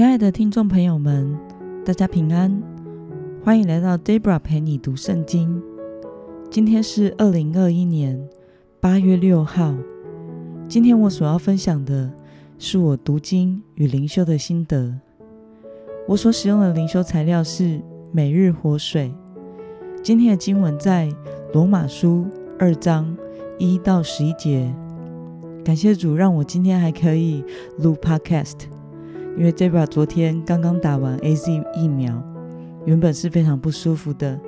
亲爱的听众朋友们，大家平安，欢迎来到 Debra 陪你读圣经。今天是二零二一年八月六号。今天我所要分享的是我读经与灵修的心得。我所使用的灵修材料是每日活水。今天的经文在罗马书二章一到十一节。感谢主，让我今天还可以录 Podcast。因为 Debra 昨天刚刚打完 A Z 疫苗，原本是非常不舒服的，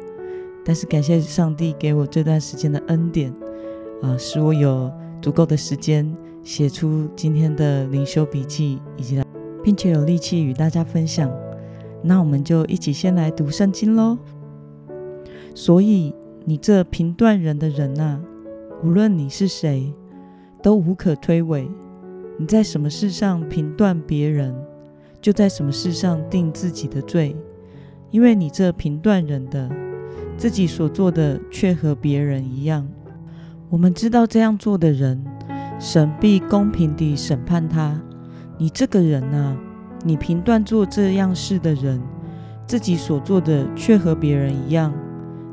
但是感谢上帝给我这段时间的恩典，啊，使我有足够的时间写出今天的灵修笔记，以及并且有力气与大家分享。那我们就一起先来读圣经喽。所以你这评断人的人呐，无论你是谁，都无可推诿。你在什么事上评断别人？就在什么事上定自己的罪，因为你这评断人的，自己所做的却和别人一样。我们知道这样做的人，神必公平地审判他。你这个人啊，你评断做这样事的人，自己所做的却和别人一样，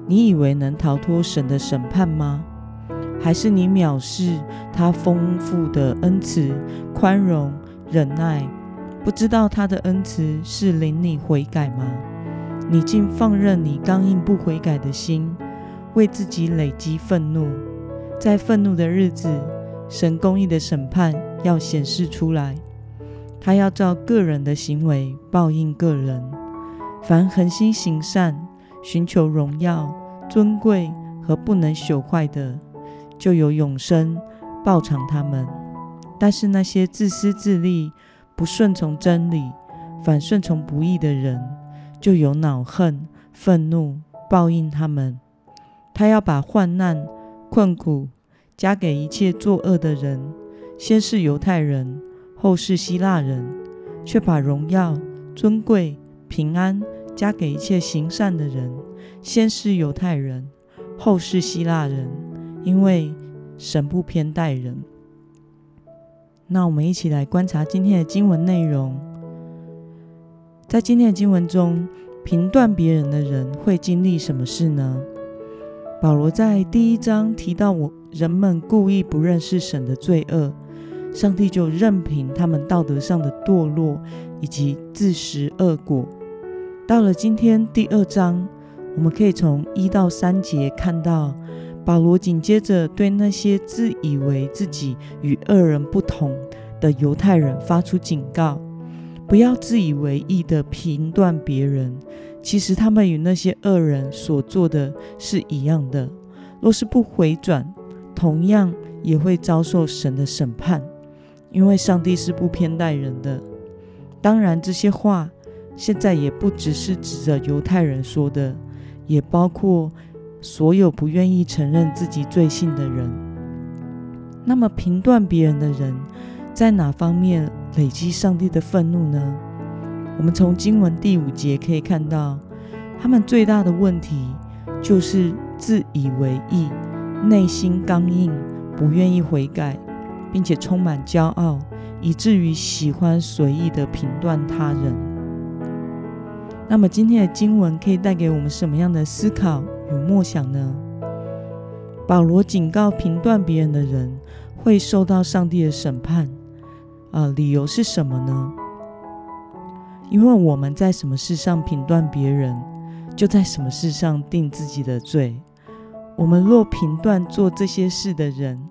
你以为能逃脱神的审判吗？还是你藐视他丰富的恩慈、宽容、忍耐？不知道他的恩慈是领你悔改吗？你竟放任你刚硬不悔改的心，为自己累积愤怒。在愤怒的日子，神公义的审判要显示出来，他要照个人的行为报应个人。凡恒心行善、寻求荣耀、尊贵和不能朽坏的，就有永生报偿他们。但是那些自私自利，不顺从真理，反顺从不义的人，就有恼恨、愤怒报应他们。他要把患难、困苦加给一切作恶的人，先是犹太人，后是希腊人；却把荣耀、尊贵、平安加给一切行善的人，先是犹太人，后是希腊人。因为神不偏待人。那我们一起来观察今天的经文内容。在今天的经文中，评断别人的人会经历什么事呢？保罗在第一章提到，我人们故意不认识神的罪恶，上帝就任凭他们道德上的堕落以及自食恶果。到了今天第二章，我们可以从一到三节看到。保罗紧接着对那些自以为自己与恶人不同的犹太人发出警告：不要自以为意的评断别人，其实他们与那些恶人所做的是一样的。若是不回转，同样也会遭受神的审判，因为上帝是不偏待人的。当然，这些话现在也不只是指着犹太人说的，也包括。所有不愿意承认自己罪性的人，那么评断别人的人，在哪方面累积上帝的愤怒呢？我们从经文第五节可以看到，他们最大的问题就是自以为意，内心刚硬，不愿意悔改，并且充满骄傲，以至于喜欢随意的评断他人。那么今天的经文可以带给我们什么样的思考？与默想呢？保罗警告评断别人的人会受到上帝的审判。啊，理由是什么呢？因为我们在什么事上评断别人，就在什么事上定自己的罪。我们若评断做这些事的人，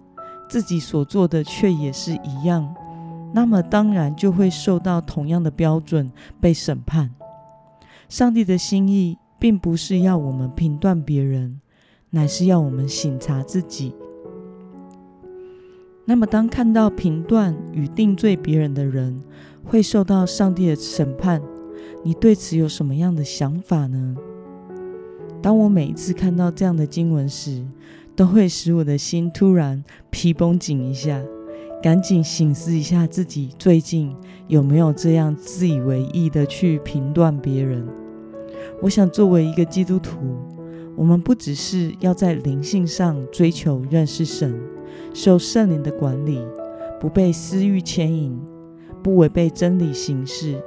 自己所做的却也是一样，那么当然就会受到同样的标准被审判。上帝的心意。并不是要我们评断别人，乃是要我们省察自己。那么，当看到评断与定罪别人的人会受到上帝的审判，你对此有什么样的想法呢？当我每一次看到这样的经文时，都会使我的心突然皮绷紧一下，赶紧醒思一下自己最近有没有这样自以为意的去评断别人。我想，作为一个基督徒，我们不只是要在灵性上追求认识神，受圣灵的管理，不被私欲牵引，不违背真理行事。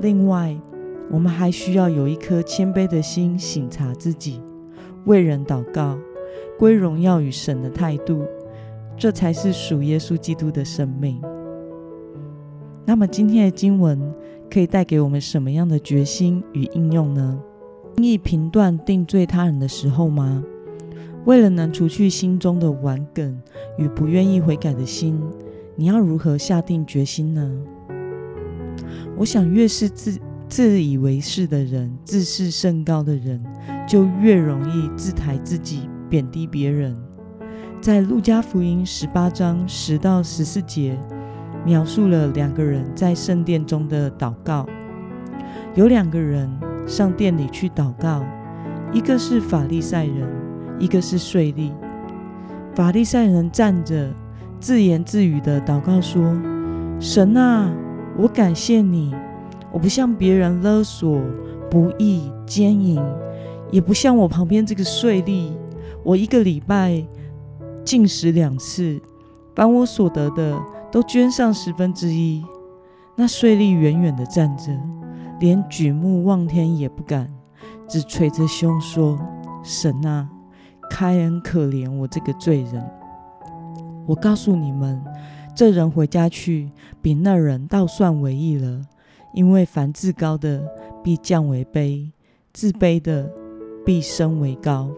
另外，我们还需要有一颗谦卑的心，省察自己，为人祷告，归荣耀与神的态度，这才是属耶稣基督的生命。那么，今天的经文可以带给我们什么样的决心与应用呢？轻易评断定罪他人的时候吗？为了能除去心中的顽梗与不愿意悔改的心，你要如何下定决心呢？我想，越是自自以为是的人，自视甚高的人，就越容易自抬自己，贬低别人。在路加福音十八章十到十四节，描述了两个人在圣殿中的祷告。有两个人上殿里去祷告，一个是法利赛人。一个是税吏，法利赛人站着，自言自语的祷告说：“神啊，我感谢你，我不像别人勒索、不义、奸淫，也不像我旁边这个税吏，我一个礼拜进食两次，把我所得的都捐上十分之一。”那税吏远远的站着，连举目望天也不敢，只捶着胸说：“神啊！”开恩可怜我这个罪人。我告诉你们，这人回家去，比那人倒算为义了。因为凡自高的，必降为卑；自卑的，必升为高。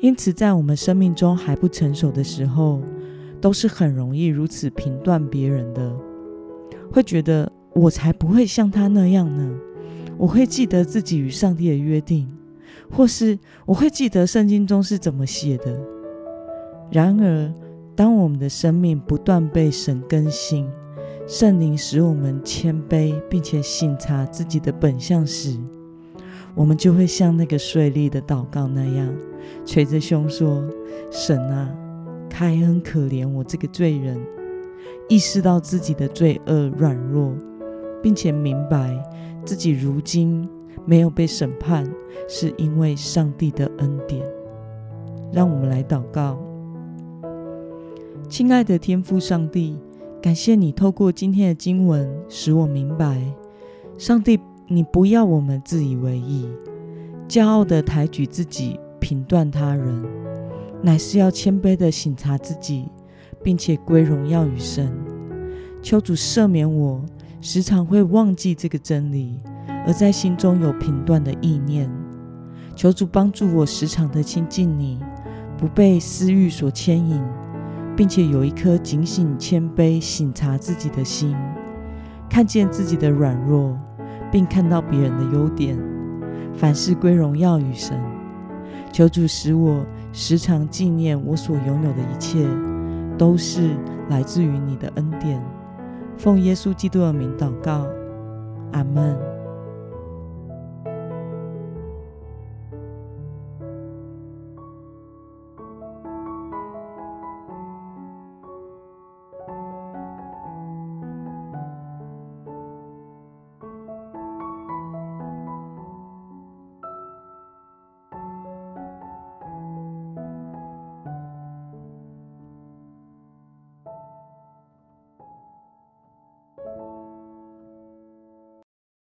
因此，在我们生命中还不成熟的时候，都是很容易如此评断别人的，会觉得我才不会像他那样呢。我会记得自己与上帝的约定。或是我会记得圣经中是怎么写的。然而，当我们的生命不断被神更新，圣灵使我们谦卑，并且省察自己的本相时，我们就会像那个税吏的祷告那样，捶着胸说：“神啊，开恩可怜我这个罪人。”意识到自己的罪恶软弱，并且明白自己如今。没有被审判，是因为上帝的恩典。让我们来祷告，亲爱的天父上帝，感谢你透过今天的经文，使我明白，上帝，你不要我们自以为意，骄傲的抬举自己，评断他人，乃是要谦卑的省察自己，并且归荣耀与神。求主赦免我，时常会忘记这个真理。而在心中有评断的意念，求主帮助我时常的亲近你，不被私欲所牵引，并且有一颗警醒、谦卑、省察自己的心，看见自己的软弱，并看到别人的优点，凡事归荣耀与神。求主使我时常纪念我所拥有的一切，都是来自于你的恩典。奉耶稣基督的名祷告，阿门。